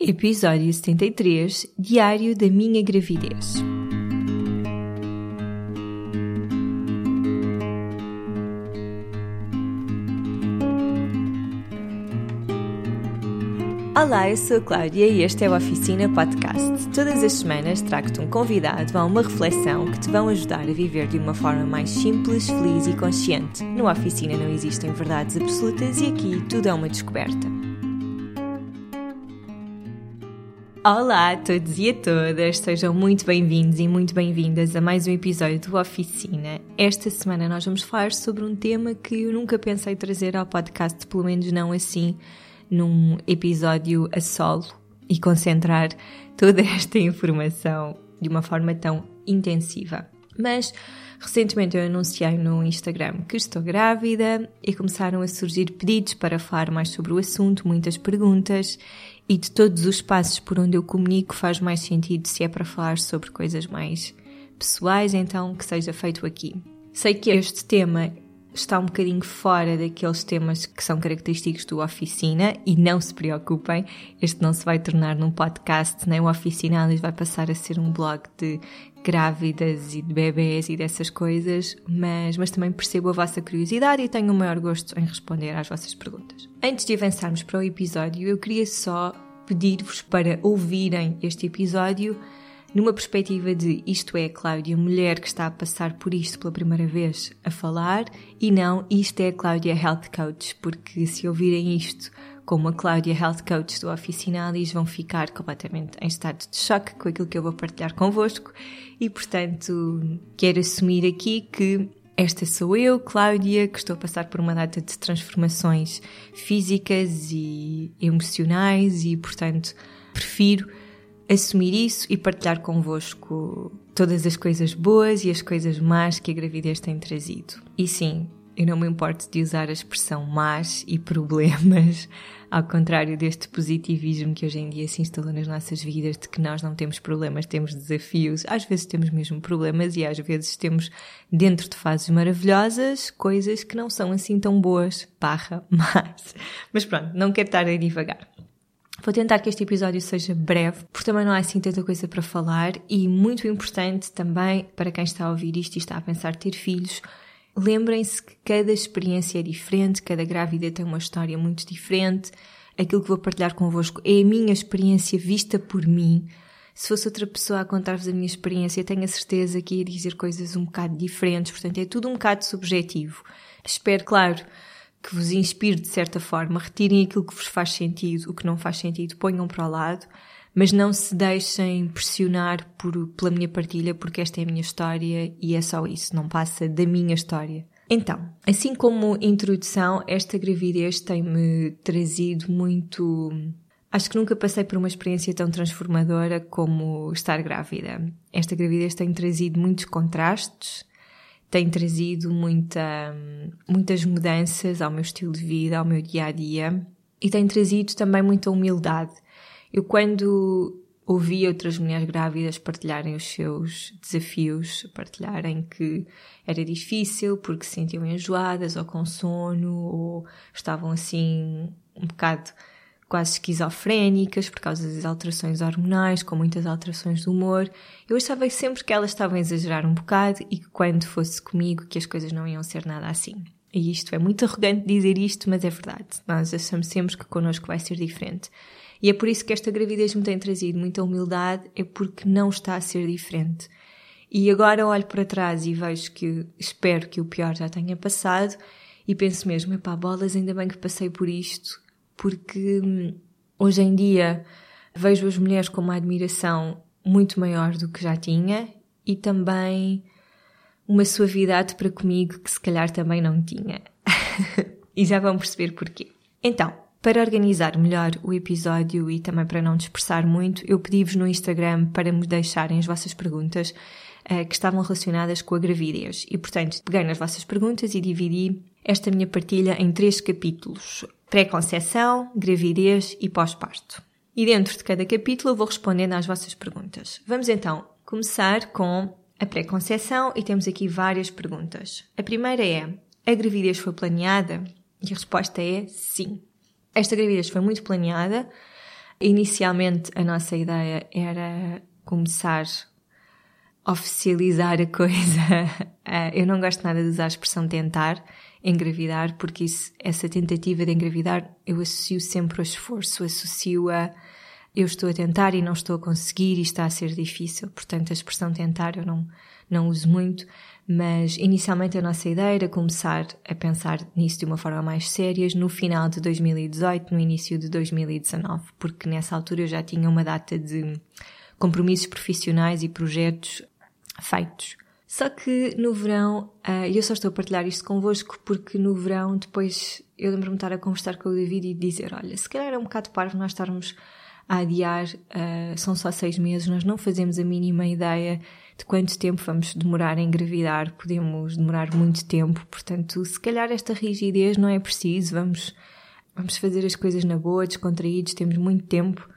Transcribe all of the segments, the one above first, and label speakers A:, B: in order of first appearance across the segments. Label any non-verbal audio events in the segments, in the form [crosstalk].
A: Episódio 73 Diário da minha gravidez. Olá, eu sou a Cláudia e este é o Oficina Podcast. Todas as semanas trago-te um convidado a uma reflexão que te vão ajudar a viver de uma forma mais simples, feliz e consciente. No Oficina não existem verdades absolutas e aqui tudo é uma descoberta. Olá a todos e a todas, sejam muito bem-vindos e muito bem-vindas a mais um episódio do Oficina. Esta semana nós vamos falar sobre um tema que eu nunca pensei trazer ao podcast, pelo menos não assim, num episódio a solo e concentrar toda esta informação de uma forma tão intensiva. Mas recentemente eu anunciei no Instagram que estou grávida e começaram a surgir pedidos para falar mais sobre o assunto, muitas perguntas e de todos os passos por onde eu comunico faz mais sentido se é para falar sobre coisas mais pessoais, então que seja feito aqui. Sei que este tema está um bocadinho fora daqueles temas que são característicos do Oficina e não se preocupem, este não se vai tornar num podcast, nem o Oficinalis vai passar a ser um blog de grávidas e de bebês e dessas coisas, mas, mas também percebo a vossa curiosidade e tenho o maior gosto em responder às vossas perguntas. Antes de avançarmos para o episódio, eu queria só pedir-vos para ouvirem este episódio numa perspectiva de isto é Cláudia, mulher que está a passar por isto pela primeira vez a falar, e não isto é Cláudia Health Coach, porque se ouvirem isto como a Cláudia Health Coach do Oficinalis vão ficar completamente em estado de choque com aquilo que eu vou partilhar convosco e, portanto, quero assumir aqui que esta sou eu, Cláudia, que estou a passar por uma data de transformações físicas e emocionais e, portanto, prefiro assumir isso e partilhar convosco todas as coisas boas e as coisas más que a gravidez tem trazido. E sim, eu não me importo de usar a expressão más e problemas, [laughs] ao contrário deste positivismo que hoje em dia se instalou nas nossas vidas, de que nós não temos problemas, temos desafios. Às vezes temos mesmo problemas e às vezes temos, dentro de fases maravilhosas, coisas que não são assim tão boas, barra, [laughs] más. Mas pronto, não quero estar a divagar. Vou tentar que este episódio seja breve, porque também não há assim tanta coisa para falar e muito importante também para quem está a ouvir isto e está a pensar ter filhos, lembrem-se que cada experiência é diferente, cada grávida tem uma história muito diferente. Aquilo que vou partilhar convosco é a minha experiência vista por mim. Se fosse outra pessoa a contar-vos a minha experiência, tenho a certeza que ia dizer coisas um bocado diferentes, portanto é tudo um bocado subjetivo. Espero, claro, que vos inspire de certa forma, retirem aquilo que vos faz sentido, o que não faz sentido, ponham para o lado, mas não se deixem pressionar por, pela minha partilha, porque esta é a minha história e é só isso, não passa da minha história. Então, assim como introdução, esta gravidez tem-me trazido muito. Acho que nunca passei por uma experiência tão transformadora como estar grávida. Esta gravidez tem trazido muitos contrastes, tem trazido muita, muitas mudanças ao meu estilo de vida, ao meu dia a dia e tem trazido também muita humildade. Eu, quando ouvi outras mulheres grávidas partilharem os seus desafios, partilharem que era difícil porque se sentiam enjoadas ou com sono ou estavam assim um bocado quase esquizofrénicas por causa das alterações hormonais, com muitas alterações do humor. Eu achava sempre que elas estavam a exagerar um bocado e que quando fosse comigo que as coisas não iam ser nada assim. E isto é muito arrogante dizer isto, mas é verdade. Nós achamos sempre que connosco vai ser diferente. E é por isso que esta gravidez me tem trazido muita humildade, é porque não está a ser diferente. E agora olho para trás e vejo que espero que o pior já tenha passado e penso mesmo, epá, bolas, ainda bem que passei por isto, porque hum, hoje em dia vejo as mulheres com uma admiração muito maior do que já tinha e também uma suavidade para comigo que se calhar também não tinha. [laughs] e já vão perceber porquê. Então, para organizar melhor o episódio e também para não dispersar muito, eu pedi-vos no Instagram para me deixarem as vossas perguntas uh, que estavam relacionadas com a gravidez. E, portanto, peguei nas vossas perguntas e dividi esta minha partilha em três capítulos: pré-conceição, gravidez e pós-parto. E dentro de cada capítulo eu vou respondendo às vossas perguntas. Vamos então começar com a pré-conceição e temos aqui várias perguntas. A primeira é: a gravidez foi planeada? E a resposta é sim. Esta gravidez foi muito planeada. Inicialmente a nossa ideia era começar a oficializar a coisa. [laughs] Eu não gosto nada de usar a expressão tentar engravidar, porque isso, essa tentativa de engravidar eu associo sempre ao esforço, associo a eu estou a tentar e não estou a conseguir e está a ser difícil. Portanto, a expressão tentar eu não, não uso muito, mas inicialmente a nossa ideia era começar a pensar nisso de uma forma mais séria no final de 2018, no início de 2019, porque nessa altura eu já tinha uma data de compromissos profissionais e projetos feitos. Só que no verão, uh, eu só estou a partilhar isto convosco porque no verão depois eu lembro-me de estar a conversar com o David e dizer, olha, se calhar é um bocado parvo nós estarmos a adiar, uh, são só seis meses, nós não fazemos a mínima ideia de quanto tempo vamos demorar a engravidar, podemos demorar muito tempo, portanto, se calhar esta rigidez não é preciso, vamos, vamos fazer as coisas na boa, descontraídos, temos muito tempo.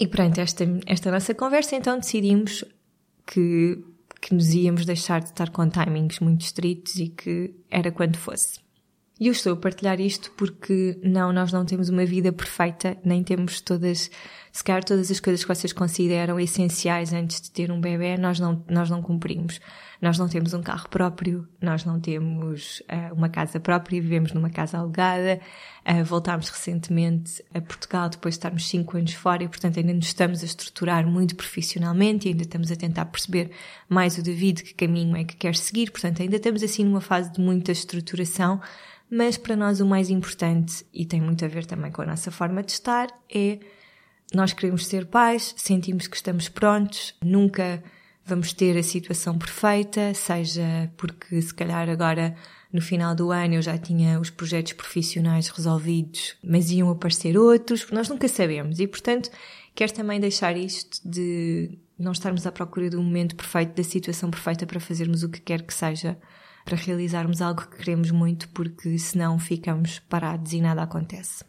A: E pronto, esta, esta nossa conversa, então decidimos que, que nos íamos deixar de estar com timings muito estritos e que era quando fosse. E eu estou a partilhar isto porque não, nós não temos uma vida perfeita, nem temos todas, se calhar todas as coisas que vocês consideram essenciais antes de ter um bebê, nós não, nós não cumprimos. Nós não temos um carro próprio, nós não temos uh, uma casa própria, vivemos numa casa alugada, uh, voltámos recentemente a Portugal depois de estarmos cinco anos fora e portanto ainda nos estamos a estruturar muito profissionalmente e ainda estamos a tentar perceber mais o David que caminho é que quer seguir, portanto ainda estamos assim numa fase de muita estruturação, mas para nós o mais importante, e tem muito a ver também com a nossa forma de estar, é nós queremos ser pais, sentimos que estamos prontos, nunca vamos ter a situação perfeita, seja porque se calhar agora no final do ano eu já tinha os projetos profissionais resolvidos, mas iam aparecer outros, nós nunca sabemos. E portanto quero também deixar isto de não estarmos à procura do momento perfeito, da situação perfeita para fazermos o que quer que seja para realizarmos algo que queremos muito, porque senão ficamos parados e nada acontece.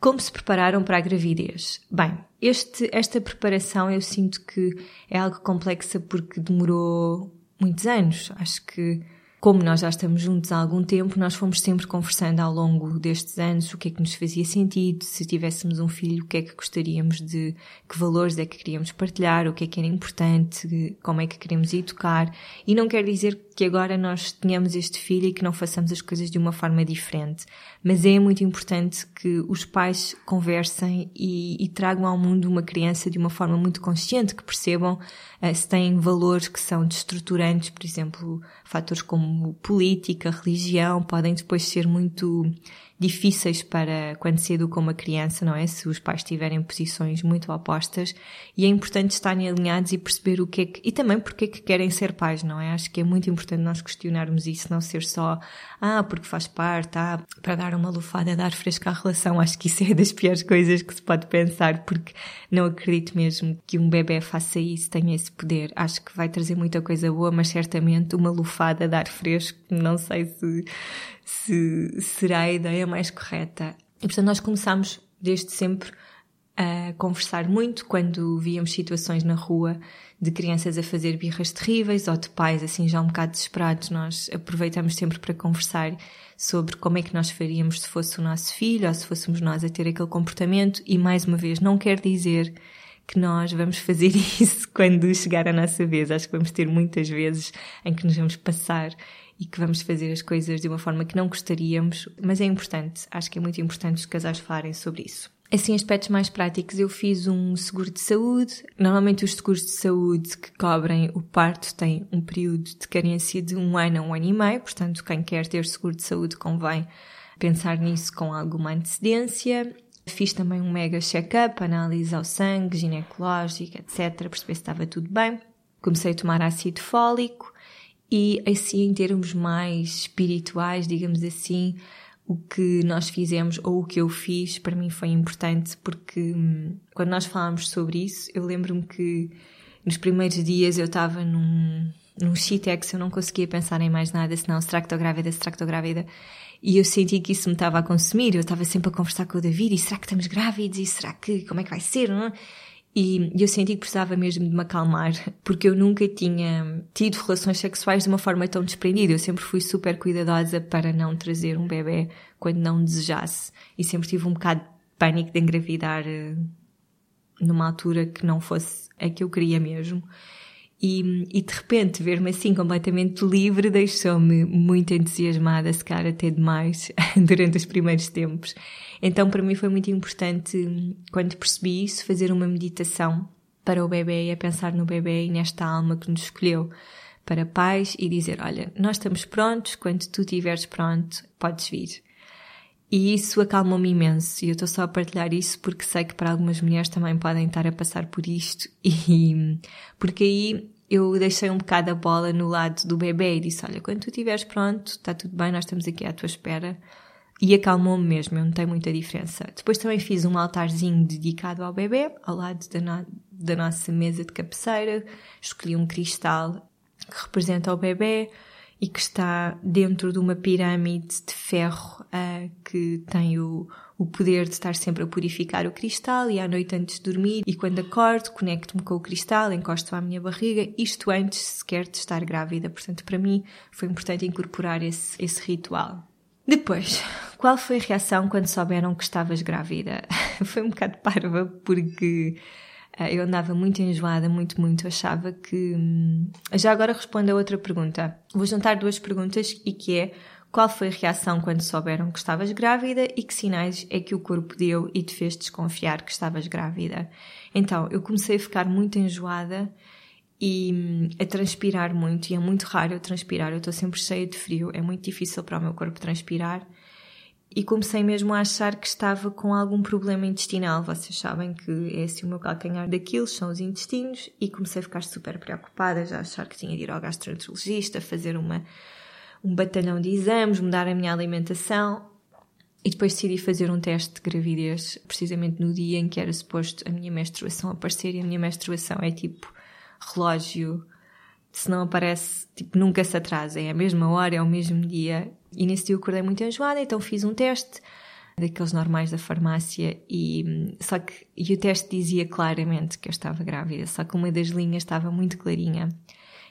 A: Como se prepararam para a gravidez? Bem, este, esta preparação eu sinto que é algo complexa porque demorou muitos anos. Acho que como nós já estamos juntos há algum tempo, nós fomos sempre conversando ao longo destes anos o que é que nos fazia sentido, se tivéssemos um filho, o que é que gostaríamos de, que valores é que queríamos partilhar, o que é que era importante, como é que queremos educar. E não quer dizer que agora nós tenhamos este filho e que não façamos as coisas de uma forma diferente. Mas é muito importante que os pais conversem e, e tragam ao mundo uma criança de uma forma muito consciente, que percebam uh, se têm valores que são destruturantes, por exemplo, fatores como política, religião, podem depois ser muito difíceis para quando se educa uma criança, não é? Se os pais tiverem posições muito opostas e é importante estarem alinhados e perceber o que é que, e também porque é que querem ser pais, não é? Acho que é muito importante nós questionarmos isso, não ser só, ah, porque faz parte, ah, para dar uma lufada, dar fresca à relação. Acho que isso é das piores coisas que se pode pensar, porque não acredito mesmo que um bebê faça isso, tenha esse poder. Acho que vai trazer muita coisa boa, mas certamente uma lufada, dar fresco, não sei se, se será a ideia mais correta. E portanto nós começámos desde sempre a conversar muito quando víamos situações na rua de crianças a fazer birras terríveis ou de pais assim já um bocado desesperados. Nós aproveitamos sempre para conversar sobre como é que nós faríamos se fosse o nosso filho ou se fôssemos nós a ter aquele comportamento e mais uma vez não quer dizer que nós vamos fazer [laughs] isso quando chegar a nossa vez. Acho que vamos ter muitas vezes em que nos vamos passar e que vamos fazer as coisas de uma forma que não gostaríamos, mas é importante, acho que é muito importante os casais falarem sobre isso. Assim, aspectos mais práticos, eu fiz um seguro de saúde. Normalmente os seguros de saúde que cobrem o parto têm um período de carência de um ano a um ano e meio, portanto, quem quer ter seguro de saúde convém pensar nisso com alguma antecedência. Fiz também um mega check-up, análise ao sangue, ginecológica, etc., perceber se estava tudo bem. Comecei a tomar ácido fólico, e assim, em termos mais espirituais, digamos assim, o que nós fizemos ou o que eu fiz para mim foi importante porque hum, quando nós falámos sobre isso, eu lembro-me que nos primeiros dias eu estava num, num shitex, eu não conseguia pensar em mais nada, senão será que estou grávida, será que estou grávida? E eu senti que isso me estava a consumir, eu estava sempre a conversar com o David, e será que estamos grávidos? E será que, como é que vai ser? Não? E eu senti que precisava mesmo de me acalmar, porque eu nunca tinha tido relações sexuais de uma forma tão desprendida. Eu sempre fui super cuidadosa para não trazer um bebê quando não desejasse. E sempre tive um bocado de pânico de engravidar eh, numa altura que não fosse a que eu queria mesmo. E, e de repente ver-me assim completamente livre deixou-me muito entusiasmada, se calhar até demais, [laughs] durante os primeiros tempos. Então para mim foi muito importante, quando percebi isso, fazer uma meditação para o bebê a pensar no bebê e nesta alma que nos escolheu para pais e dizer, olha, nós estamos prontos, quando tu estiveres pronto, podes vir. E isso acalmou-me imenso. E eu estou só a partilhar isso porque sei que para algumas mulheres também podem estar a passar por isto. [laughs] E porque aí eu deixei um bocado a bola no lado do bebê e disse: Olha, quando tu estiveres pronto, está tudo bem, nós estamos aqui à tua espera. E acalmou-me mesmo, eu não tenho muita diferença. Depois também fiz um altarzinho dedicado ao bebê, ao lado da, no da nossa mesa de cabeceira. Escolhi um cristal que representa o bebê e que está dentro de uma pirâmide de ferro uh, que tem o, o poder de estar sempre a purificar o cristal e à noite antes de dormir e quando acordo conecto-me com o cristal, encosto à minha barriga, isto antes sequer de estar grávida. Portanto, para mim foi importante incorporar esse, esse ritual. Depois, [laughs] qual foi a reação quando souberam que estavas grávida? [laughs] foi um bocado parva porque eu andava muito enjoada, muito, muito. Achava que. Hum, já agora respondo a outra pergunta. Vou juntar duas perguntas e que é qual foi a reação quando souberam que estavas grávida e que sinais é que o corpo deu e te fez desconfiar que estavas grávida? Então, eu comecei a ficar muito enjoada e hum, a transpirar muito, e é muito raro eu transpirar, eu estou sempre cheia de frio, é muito difícil para o meu corpo transpirar e comecei mesmo a achar que estava com algum problema intestinal. Vocês sabem que é assim o meu calcanhar daquilo, são os intestinos, e comecei a ficar super preocupada, já achar que tinha de ir ao gastroenterologista, fazer uma, um batalhão de exames, mudar a minha alimentação. E depois decidi fazer um teste de gravidez, precisamente no dia em que era suposto a minha menstruação aparecer, e a minha menstruação é tipo relógio se não aparece, tipo, nunca se atrasa, é a mesma hora, é o mesmo dia. E nesse dia eu acordei muito enjoada, então fiz um teste daqueles normais da farmácia e só que e o teste dizia claramente que eu estava grávida, só que uma das linhas estava muito clarinha.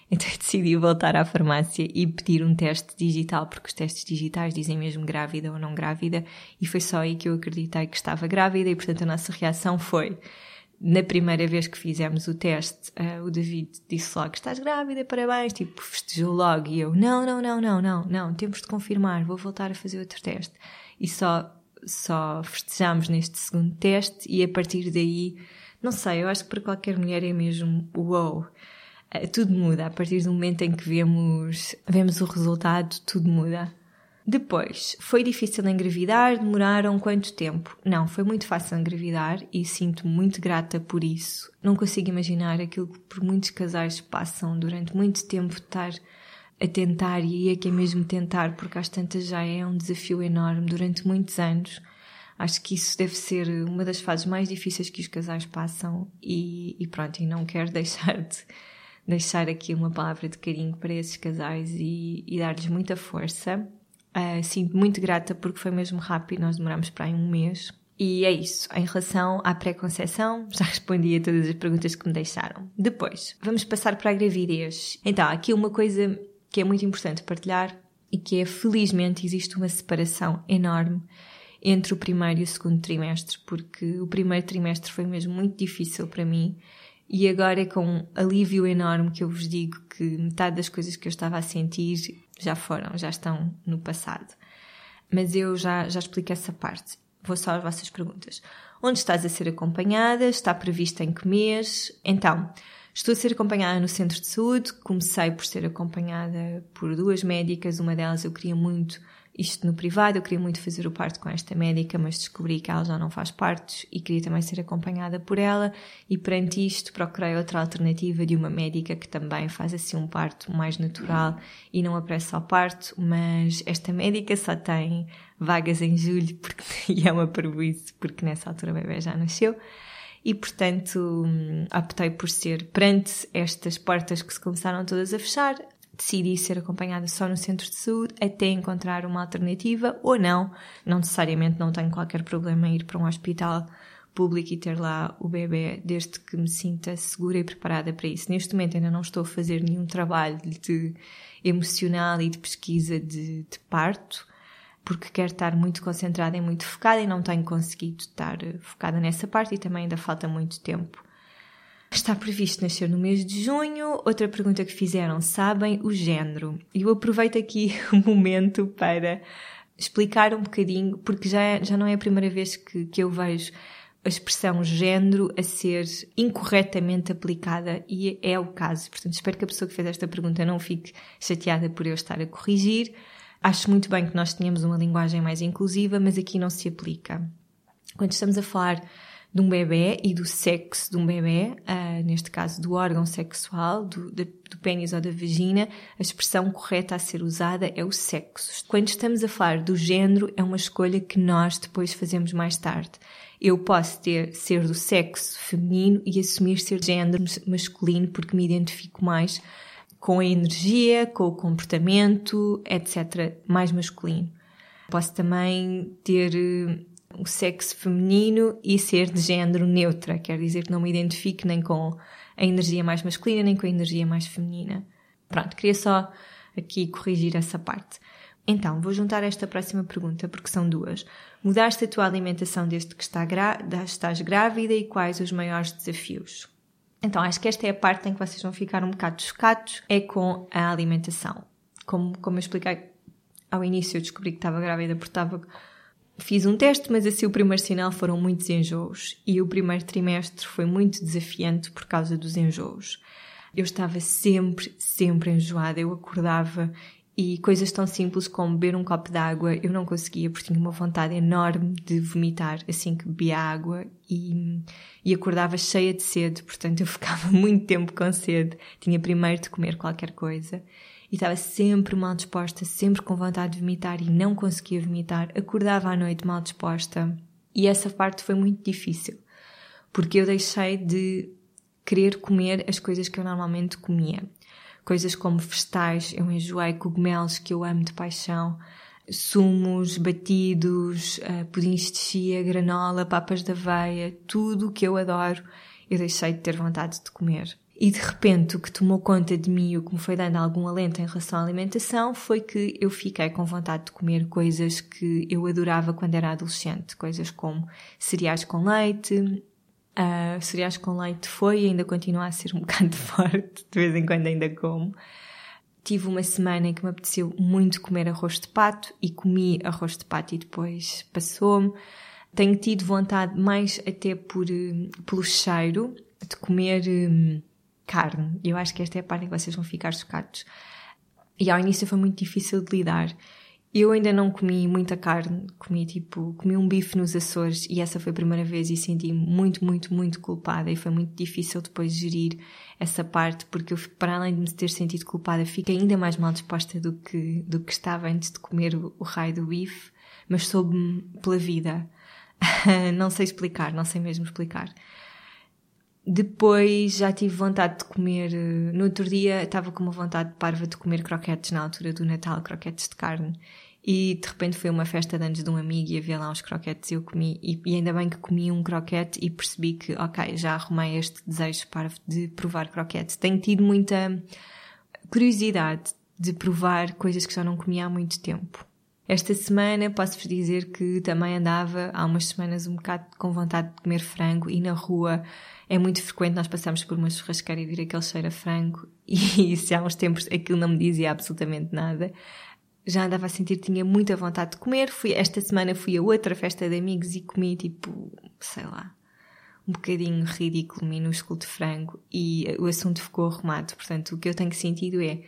A: Então eu decidi voltar à farmácia e pedir um teste digital, porque os testes digitais dizem mesmo grávida ou não grávida, e foi só aí que eu acreditei que estava grávida e portanto a nossa reação foi na primeira vez que fizemos o teste, uh, o David disse logo: Estás grávida, parabéns. Tipo, festejou logo. E eu: Não, não, não, não, não, não, temos de confirmar, vou voltar a fazer outro teste. E só, só festejamos neste segundo teste, e a partir daí, não sei, eu acho que para qualquer mulher é mesmo uou. Uh, tudo muda. A partir do momento em que vemos, vemos o resultado, tudo muda. Depois, foi difícil engravidar? Demoraram quanto tempo? Não, foi muito fácil engravidar e sinto-me muito grata por isso. Não consigo imaginar aquilo que por muitos casais passam durante muito tempo estar a tentar e é que é mesmo tentar, porque às tantas já é um desafio enorme durante muitos anos. Acho que isso deve ser uma das fases mais difíceis que os casais passam e, e pronto, e não quero [laughs] deixar de deixar aqui uma palavra de carinho para esses casais e, e dar-lhes muita força Uh, sinto muito grata porque foi mesmo rápido, nós demoramos para aí um mês. E é isso. Em relação à pré-conceição, já [laughs] respondi a todas as perguntas que me deixaram. Depois, vamos passar para a gravidez. Então, aqui uma coisa que é muito importante partilhar e que é, felizmente, existe uma separação enorme entre o primeiro e o segundo trimestre, porque o primeiro trimestre foi mesmo muito difícil para mim e agora é com um alívio enorme que eu vos digo que metade das coisas que eu estava a sentir já foram, já estão no passado. Mas eu já, já explico essa parte. Vou só às vossas perguntas. Onde estás a ser acompanhada? Está prevista em que mês? Então, estou a ser acompanhada no centro de saúde. Comecei por ser acompanhada por duas médicas. Uma delas eu queria muito isto no privado. Eu queria muito fazer o parto com esta médica, mas descobri que ela já não faz partos e queria também ser acompanhada por ela. E perante isto, procurei outra alternativa de uma médica que também faz assim um parto mais natural e não apressa ao parto. Mas esta médica só tem vagas em julho porque, [laughs] e é uma prejuízo porque nessa altura o bebê já nasceu. E, portanto, hum, optei por ser perante estas portas que se começaram todas a fechar, decidi ser acompanhada só no centro de saúde até encontrar uma alternativa ou não. Não necessariamente não tenho qualquer problema em ir para um hospital público e ter lá o bebê desde que me sinta segura e preparada para isso. Neste momento ainda não estou a fazer nenhum trabalho de emocional e de pesquisa de, de parto, porque quero estar muito concentrada e muito focada e não tenho conseguido estar focada nessa parte e também ainda falta muito tempo. Está previsto nascer no mês de junho. Outra pergunta que fizeram, sabem o género? E eu aproveito aqui [laughs] o momento para explicar um bocadinho, porque já, já não é a primeira vez que, que eu vejo a expressão género a ser incorretamente aplicada e é o caso. Portanto, espero que a pessoa que fez esta pergunta não fique chateada por eu estar a corrigir. Acho muito bem que nós tenhamos uma linguagem mais inclusiva, mas aqui não se aplica. Quando estamos a falar de um bebê e do sexo de um bebê, uh, neste caso do órgão sexual, do, do, do pênis ou da vagina, a expressão correta a ser usada é o sexo. Quando estamos a falar do género, é uma escolha que nós depois fazemos mais tarde. Eu posso ter, ser do sexo feminino e assumir ser de género masculino porque me identifico mais com a energia, com o comportamento, etc., mais masculino. Posso também ter eh, o sexo feminino e ser de género neutra, quer dizer que não me identifique nem com a energia mais masculina nem com a energia mais feminina. Pronto, queria só aqui corrigir essa parte. Então, vou juntar esta próxima pergunta porque são duas. Mudaste a tua alimentação desde que está estás grávida e quais os maiores desafios? Então, acho que esta é a parte em que vocês vão ficar um bocado chocados, é com a alimentação. Como, como eu expliquei ao início, eu descobri que estava grávida porque estava Fiz um teste, mas assim o primeiro sinal foram muitos enjoos e o primeiro trimestre foi muito desafiante por causa dos enjoos. Eu estava sempre, sempre enjoada. Eu acordava e coisas tão simples como beber um copo de água eu não conseguia porque tinha uma vontade enorme de vomitar assim que bebia água e, e acordava cheia de sede, portanto eu [laughs] ficava muito tempo com sede. Tinha primeiro de comer qualquer coisa e estava sempre mal disposta, sempre com vontade de vomitar e não conseguia vomitar. Acordava à noite mal disposta e essa parte foi muito difícil porque eu deixei de querer comer as coisas que eu normalmente comia. Coisas como vegetais, eu enjoei cogumelos que eu amo de paixão, sumos, batidos, uh, pudins de chia, granola, papas de aveia, tudo o que eu adoro, eu deixei de ter vontade de comer. E de repente o que tomou conta de mim, o que me foi dando algum alento em relação à alimentação, foi que eu fiquei com vontade de comer coisas que eu adorava quando era adolescente, coisas como cereais com leite. Uh, cereais com leite foi e ainda continua a ser um [laughs] bocado forte, de vez em quando ainda como. Tive uma semana em que me apeteceu muito comer arroz de pato e comi arroz de pato e depois passou-me. Tenho tido vontade mais até por, eh, pelo cheiro de comer hum, carne. Eu acho que esta é a parte em que vocês vão ficar chocados. E ao início foi muito difícil de lidar. Eu ainda não comi muita carne, comi tipo, comi um bife nos Açores e essa foi a primeira vez e senti muito, muito, muito culpada e foi muito difícil depois gerir essa parte porque eu, para além de me ter sentido culpada, fico ainda mais mal disposta do que, do que estava antes de comer o, o raio do bife, mas soube-me pela vida. [laughs] não sei explicar, não sei mesmo explicar. Depois já tive vontade de comer. Eh, no outro dia estava com uma vontade de parva de comer croquetes na altura do Natal, croquetes de carne. E de repente foi uma festa de anos de um amigo e havia lá uns croquetes e eu comi. E, e ainda bem que comi um croquete e percebi que, ok, já arrumei este desejo parvo de provar croquetes. Tenho tido muita curiosidade de provar coisas que já não comia há muito tempo. Esta semana posso-vos dizer que também andava há umas semanas um bocado com vontade de comer frango e na rua é muito frequente nós passarmos por uma churrasqueira e vir aquele cheiro a frango [laughs] e se há uns tempos aquilo não me dizia absolutamente nada. Já andava a sentir tinha muita vontade de comer. Fui, esta semana fui a outra festa de amigos e comi tipo, sei lá, um bocadinho ridículo, minúsculo de frango e o assunto ficou arrumado. Portanto, o que eu tenho sentido é,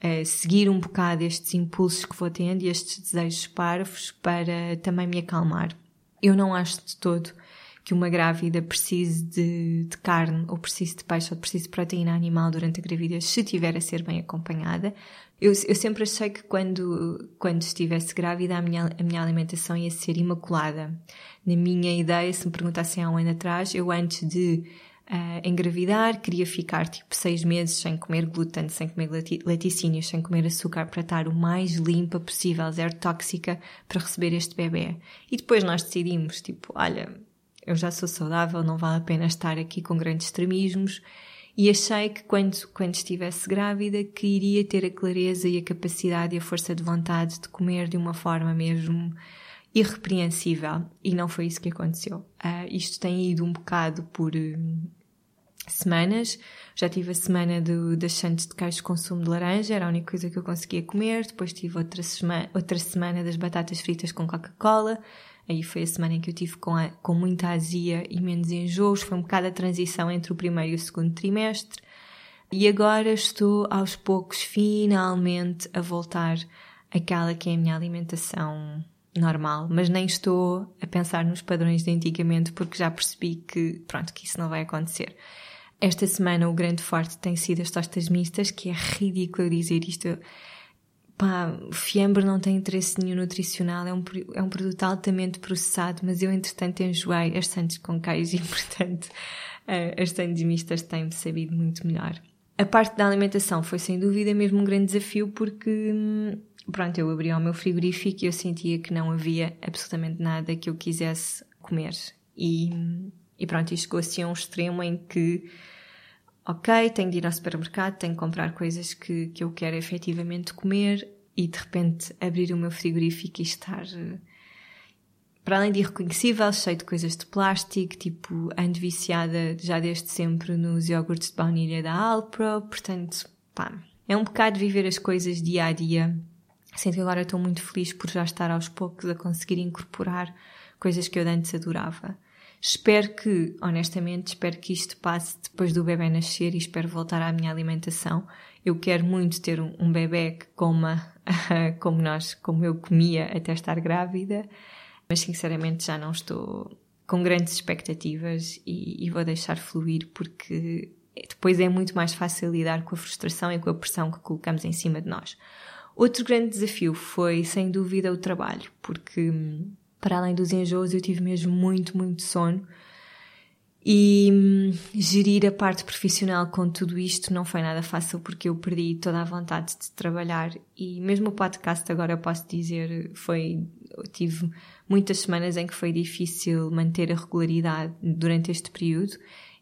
A: é seguir um bocado estes impulsos que vou tendo e estes desejos parvos para também me acalmar. Eu não acho de todo que uma grávida precise de, de, carne, ou precise de peixe, ou precise de proteína animal durante a gravidez, se tiver a ser bem acompanhada. Eu, eu sempre achei que quando, quando estivesse grávida, a minha, a minha alimentação ia ser imaculada. Na minha ideia, se me perguntassem há um ano atrás, eu antes de uh, engravidar, queria ficar tipo seis meses sem comer glúten, sem comer laticínios, sem comer açúcar, para estar o mais limpa possível, zero tóxica, para receber este bebê. E depois nós decidimos, tipo, olha, eu já sou saudável, não vale a pena estar aqui com grandes extremismos. e achei que quando, quando estivesse grávida que iria ter a clareza e a capacidade e a força de vontade de comer de uma forma mesmo irrepreensível e não foi isso que aconteceu. Uh, isto tem ido um bocado por uh, semanas. Já tive a semana do, das chantes de queijo consumo de laranja, era a única coisa que eu conseguia comer. Depois tive outra, sema, outra semana das batatas fritas com Coca-Cola. Aí foi a semana em que eu tive com, a, com muita azia e menos enjoos. Foi um bocado a transição entre o primeiro e o segundo trimestre. E agora estou aos poucos, finalmente, a voltar àquela que é a minha alimentação normal. Mas nem estou a pensar nos padrões de antigamente porque já percebi que, pronto, que isso não vai acontecer. Esta semana o grande forte tem sido as tostas mistas, que é ridículo dizer isto pá, fiambre não tem interesse nenhum nutricional, é um, é um produto altamente processado, mas eu entretanto enjoei as sandes com queijo e [laughs] portanto uh, as sandes mistas têm-me sabido muito melhor. A parte da alimentação foi sem dúvida mesmo um grande desafio porque, hum, pronto, eu abri o meu frigorífico e eu sentia que não havia absolutamente nada que eu quisesse comer. E, e pronto, isto chegou assim a um extremo em que ok, tenho de ir ao supermercado, tenho de comprar coisas que, que eu quero efetivamente comer e de repente abrir o meu frigorífico e estar para além de irreconhecível, cheio de coisas de plástico, tipo, ando viciada já desde sempre nos iogurtes de baunilha da Alpro, portanto, pá, é um bocado viver as coisas dia a dia. Sinto que agora estou muito feliz por já estar aos poucos a conseguir incorporar coisas que eu antes adorava. Espero que, honestamente, espero que isto passe depois do bebê nascer e espero voltar à minha alimentação. Eu quero muito ter um, um bebê que coma [laughs] como nós, como eu comia até estar grávida, mas sinceramente já não estou com grandes expectativas e, e vou deixar fluir porque depois é muito mais fácil lidar com a frustração e com a pressão que colocamos em cima de nós. Outro grande desafio foi, sem dúvida, o trabalho, porque hum, para além dos enjoos, eu tive mesmo muito, muito sono. E hum, gerir a parte profissional com tudo isto não foi nada fácil porque eu perdi toda a vontade de trabalhar e mesmo o podcast agora eu posso dizer foi tive muitas semanas em que foi difícil manter a regularidade durante este período.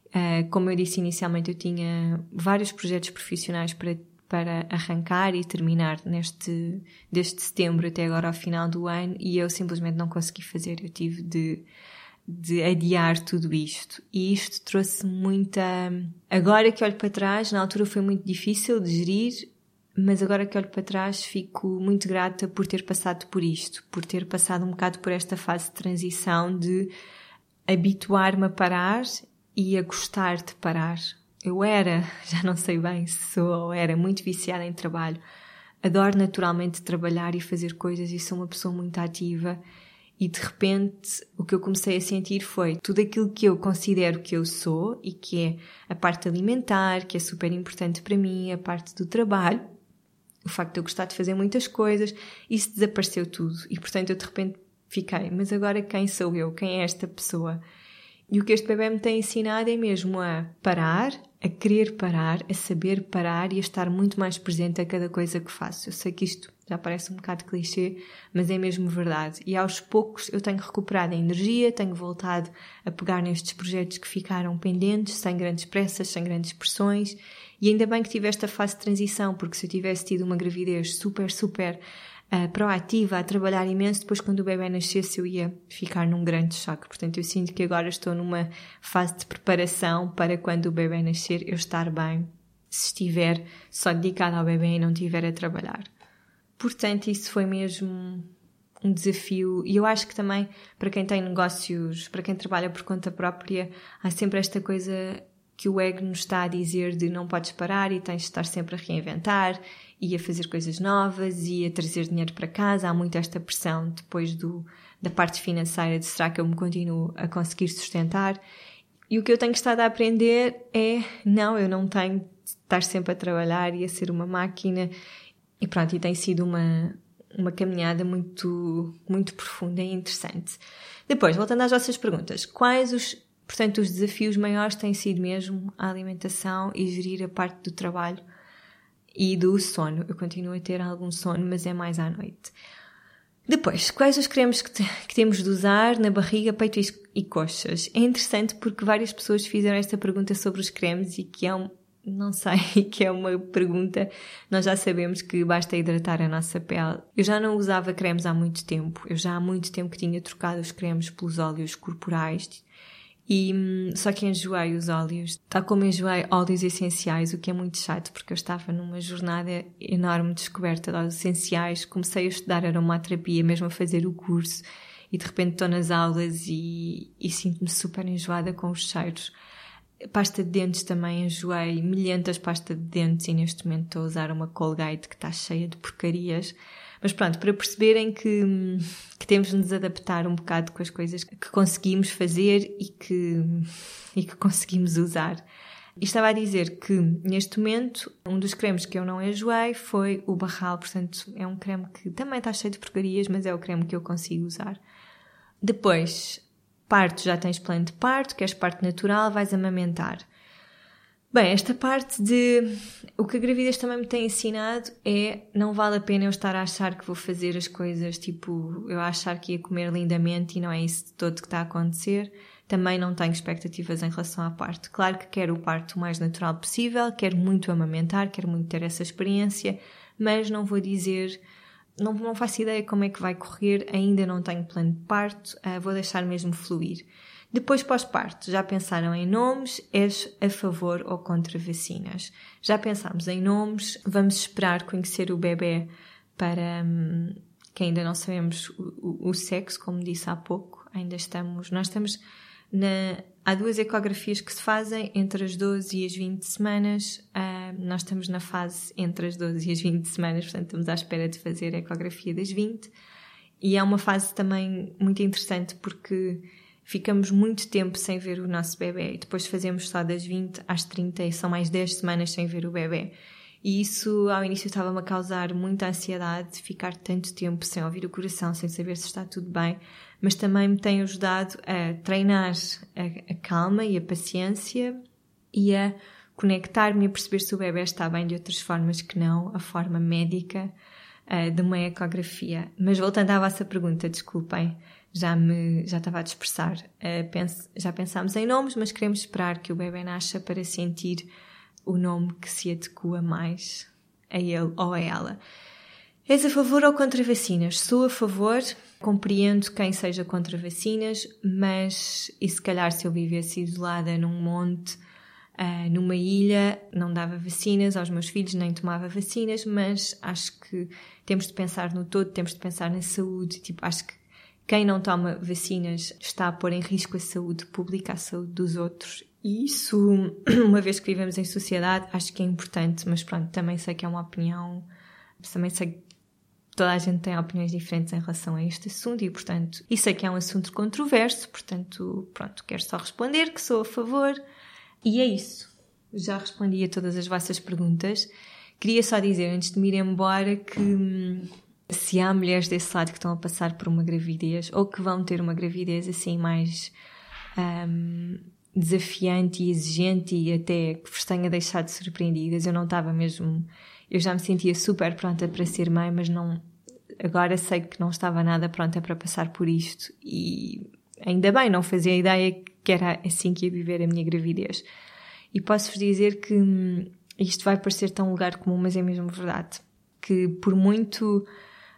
A: Uh, como eu disse inicialmente, eu tinha vários projetos profissionais para para arrancar e terminar neste desde setembro até agora ao final do ano e eu simplesmente não consegui fazer. Eu tive de de adiar tudo isto. E isto trouxe muita. Agora que olho para trás, na altura foi muito difícil de gerir, mas agora que olho para trás fico muito grata por ter passado por isto, por ter passado um bocado por esta fase de transição de habituar-me a parar e a gostar de parar eu era, [laughs] já não sei bem se sou ou era, muito viciada em trabalho. Adoro naturalmente trabalhar e fazer coisas e sou uma pessoa muito ativa. E de repente o que eu comecei a sentir foi tudo aquilo que eu considero que eu sou e que é a parte alimentar, que é super importante para mim, a parte do trabalho, o facto de eu gostar de fazer muitas coisas, isso desapareceu tudo. E portanto eu de repente fiquei, mas agora quem sou eu? Quem é esta pessoa? E o que este bebê me tem ensinado é mesmo a parar, a querer parar, a saber parar e a estar muito mais presente a cada coisa que faço. Eu sei que isto já parece um bocado clichê, mas é mesmo verdade. E aos poucos eu tenho recuperado a energia, tenho voltado a pegar nestes projetos que ficaram pendentes, sem grandes pressas, sem grandes pressões. E ainda bem que tive esta fase de transição, porque se eu tivesse tido uma gravidez super, super uh, proativa, a trabalhar imenso, depois quando o bebê nascesse eu ia ficar num grande choque. Portanto, eu sinto que agora estou numa fase de preparação para quando o bebê nascer eu estar bem, se estiver só dedicada ao bebê e não estiver a trabalhar. Portanto, isso foi mesmo um desafio e eu acho que também para quem tem negócios, para quem trabalha por conta própria, há sempre esta coisa que o ego nos está a dizer de não podes parar e tens de estar sempre a reinventar e a fazer coisas novas e a trazer dinheiro para casa. Há muito esta pressão depois do, da parte financeira de será que eu me continuo a conseguir sustentar? E o que eu tenho estado a aprender é não, eu não tenho de estar sempre a trabalhar e a ser uma máquina. E pronto, e tem sido uma, uma caminhada muito, muito profunda e interessante. Depois, voltando às vossas perguntas, quais os, portanto, os desafios maiores têm sido mesmo a alimentação e gerir a parte do trabalho e do sono. Eu continuo a ter algum sono, mas é mais à noite. Depois, quais os cremes que, te, que temos de usar na barriga, peito e, coxas? É interessante porque várias pessoas fizeram esta pergunta sobre os cremes e que é um, não sei, [laughs] que é uma pergunta. Nós já sabemos que basta hidratar a nossa pele. Eu já não usava cremes há muito tempo. Eu já há muito tempo que tinha trocado os cremes pelos óleos corporais. E hum, só que enjoei os óleos, tal como enjoei óleos essenciais, o que é muito chato, porque eu estava numa jornada enorme de descoberta de óleos essenciais. Comecei a estudar aromaterapia, mesmo a fazer o curso, e de repente estou nas aulas e, e sinto-me super enjoada com os cheiros. Pasta de dentes também enjoei, milhentas pasta de dentes e neste momento estou a usar uma Colgate que está cheia de porcarias. Mas pronto, para perceberem que, que temos de nos adaptar um bocado com as coisas que conseguimos fazer e que, e que conseguimos usar. E estava a dizer que, neste momento, um dos cremes que eu não enjoei foi o Barral, portanto, é um creme que também está cheio de porcarias, mas é o creme que eu consigo usar. Depois, parto, já tens plano de parto, queres parte natural, vais amamentar. Bem, esta parte de o que a gravidez também me tem ensinado é não vale a pena eu estar a achar que vou fazer as coisas tipo eu achar que ia comer lindamente e não é isso de todo que está a acontecer. Também não tenho expectativas em relação à parte. Claro que quero o parto o mais natural possível, quero muito amamentar, quero muito ter essa experiência, mas não vou dizer não, não faço ideia como é que vai correr, ainda não tenho plano de parto, uh, vou deixar mesmo fluir. Depois, pós-parto, já pensaram em nomes? És a favor ou contra vacinas? Já pensámos em nomes? Vamos esperar conhecer o bebê para hum, que ainda não sabemos o, o, o, sexo, como disse há pouco. Ainda estamos, nós estamos na, há duas ecografias que se fazem entre as 12 e as 20 semanas. Uh, nós estamos na fase entre as 12 e as 20 semanas, portanto estamos à espera de fazer a ecografia das 20. E é uma fase também muito interessante porque ficamos muito tempo sem ver o nosso bebê e depois fazemos só das 20 às 30 e são mais 10 semanas sem ver o bebê. E isso ao início estava-me a causar muita ansiedade, ficar tanto tempo sem ouvir o coração, sem saber se está tudo bem, mas também me tem ajudado a treinar a, a calma e a paciência e a conectar-me a perceber se o bebê está bem de outras formas que não a forma médica uh, de uma ecografia. Mas voltando à vossa pergunta, desculpem, já me já estava a dispersar. Uh, já pensámos em nomes, mas queremos esperar que o bebê nasça para sentir o nome que se adequa mais a ele ou a ela. És a favor ou contra vacinas? Sou a favor, compreendo quem seja contra vacinas, mas e se calhar se eu vivesse isolada num monte, uh, numa ilha, não dava vacinas aos meus filhos, nem tomava vacinas, mas acho que temos de pensar no todo, temos de pensar na saúde, tipo, acho que quem não toma vacinas está a pôr em risco a saúde pública, a saúde dos outros. E isso, [clears throat] uma vez que vivemos em sociedade, acho que é importante, mas pronto, também sei que é uma opinião, também sei que toda a gente tem opiniões diferentes em relação a este assunto e, portanto, e sei que é um assunto controverso, portanto, pronto, quero só responder que sou a favor. E é isso. Já respondi a todas as vossas perguntas. Queria só dizer, antes de me ir embora, que hum, se há mulheres desse lado que estão a passar por uma gravidez ou que vão ter uma gravidez assim mais um, desafiante e exigente e até que vos tenha deixado surpreendidas, eu não estava mesmo. Eu já me sentia super pronta para ser mãe, mas não. Agora sei que não estava nada pronta para passar por isto e ainda bem, não fazia ideia que era assim que ia viver a minha gravidez. E posso-vos dizer que hum, isto vai parecer tão lugar comum, mas é mesmo verdade. Que por muito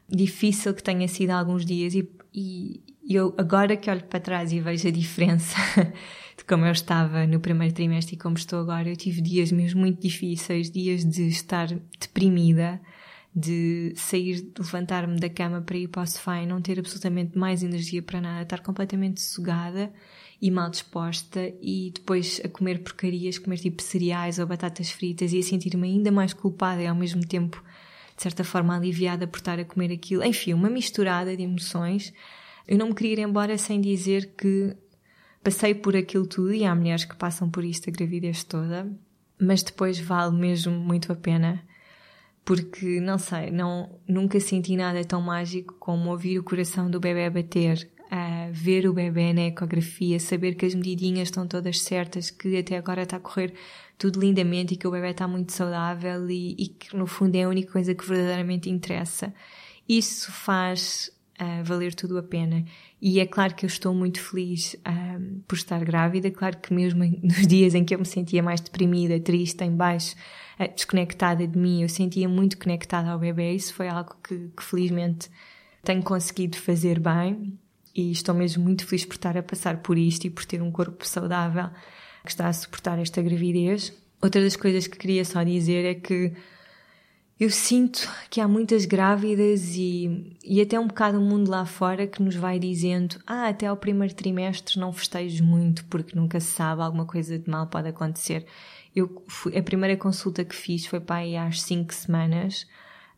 A: difícil que tenha sido alguns dias e, e eu agora que olho para trás e vejo a diferença [laughs] de como eu estava no primeiro trimestre e como estou agora, eu tive dias mesmo muito difíceis, dias de estar deprimida, de sair, de levantar-me da cama para ir para o sofá e não ter absolutamente mais energia para nada, estar completamente sugada e mal disposta e depois a comer porcarias, comer tipo cereais ou batatas fritas e a sentir-me ainda mais culpada e ao mesmo tempo de certa forma aliviada por estar a comer aquilo. Enfim, uma misturada de emoções. Eu não me queria ir embora sem dizer que passei por aquilo tudo e há mulheres que passam por isto a gravidez toda, mas depois vale mesmo muito a pena. Porque, não sei, não, nunca senti nada tão mágico como ouvir o coração do bebê bater, uh, ver o bebê na ecografia, saber que as medidinhas estão todas certas, que até agora está a correr tudo lindamente e que o bebê está muito saudável e, e que no fundo é a única coisa que verdadeiramente interessa. Isso faz uh, valer tudo a pena. E é claro que eu estou muito feliz uh, por estar grávida, claro que mesmo [laughs] nos dias em que eu me sentia mais deprimida, triste, em baixo, uh, desconectada de mim, eu sentia muito conectada ao bebê, isso foi algo que, que felizmente tenho conseguido fazer bem e estou mesmo muito feliz por estar a passar por isto e por ter um corpo saudável que está a suportar esta gravidez. Outra das coisas que queria só dizer é que eu sinto que há muitas grávidas e, e até um bocado o mundo lá fora que nos vai dizendo ah, até ao primeiro trimestre não festejo muito porque nunca se sabe, alguma coisa de mal pode acontecer. Eu fui, a primeira consulta que fiz foi para aí às cinco semanas.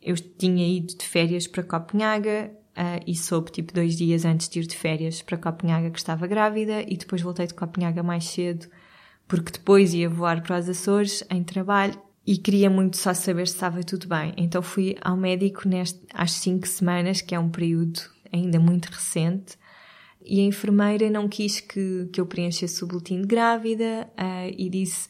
A: Eu tinha ido de férias para Copenhaga uh, e soube tipo dois dias antes de ir de férias para Copenhaga que estava grávida e depois voltei de Copenhaga mais cedo porque depois ia voar para os Açores em trabalho e queria muito só saber se estava tudo bem. Então fui ao médico neste, às cinco semanas, que é um período ainda muito recente, e a enfermeira não quis que, que eu preenchesse o boletim de grávida uh, e disse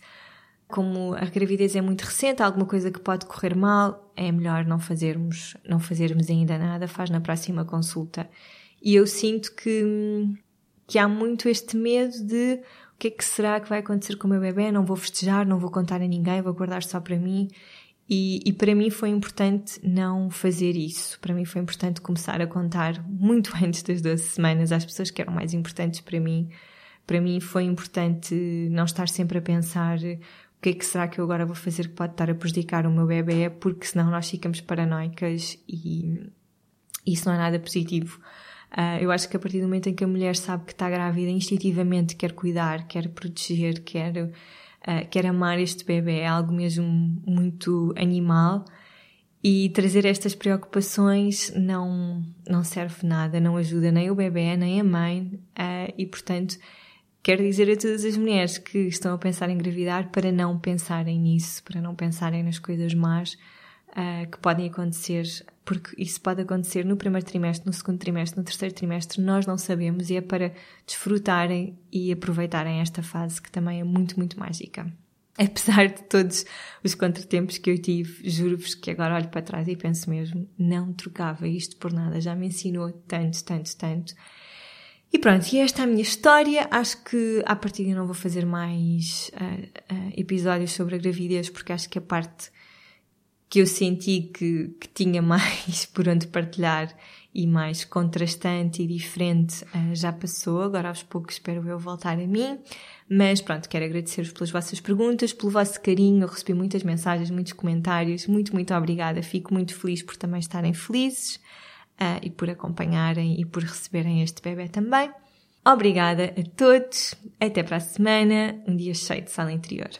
A: como a gravidez é muito recente, alguma coisa que pode correr mal, é melhor não fazermos, não fazermos ainda nada, faz na próxima consulta. E eu sinto que, que há muito este medo de o que é que será que vai acontecer com o meu bebê? Não vou festejar, não vou contar a ninguém, vou guardar só para mim. E, e, para mim foi importante não fazer isso. Para mim foi importante começar a contar muito [laughs] antes das 12 semanas às pessoas que eram mais importantes para mim. Para mim foi importante não estar sempre a pensar o que é que será que eu agora vou fazer que pode estar a prejudicar o meu bebê, porque senão nós ficamos paranoicas e isso não é nada positivo. Uh, eu acho que a partir do momento em que a mulher sabe que está grávida, instintivamente quer cuidar, quer proteger, quer, uh, quer amar este bebê, é algo mesmo muito animal. E trazer estas preocupações não, não serve nada, não ajuda nem o bebê, nem a mãe. Uh, e, portanto, quero dizer a todas as mulheres que estão a pensar em engravidar para não pensarem nisso, para não pensarem nas coisas más uh, que podem acontecer, porque isso pode acontecer no primeiro trimestre, no segundo trimestre, no terceiro trimestre, nós não sabemos e é para desfrutarem e aproveitarem esta fase que também é muito, muito mágica. [laughs] Apesar de todos os contratempos que eu tive, juro-vos que agora olho para trás e penso mesmo, não trocava isto por nada, já me ensinou tanto, tanto, tanto. E pronto, e esta é a minha história. Acho que à partida não vou fazer mais uh, uh, episódios sobre a gravidez, porque acho que a parte que eu senti que, que tinha [laughs] mais por onde partilhar e mais contrastante e diferente uh, já passou. Agora aos poucos espero eu voltar a mim. Mas pronto, quero agradecer-vos pelas vossas perguntas, pelo vosso carinho. Eu recebi muitas mensagens, muitos comentários. Muito, muito obrigada. Fico muito feliz por também estarem felizes uh, e por acompanharem e por receberem este bebê também. Obrigada a todos. Até para a semana. Um dia cheio de sala interior.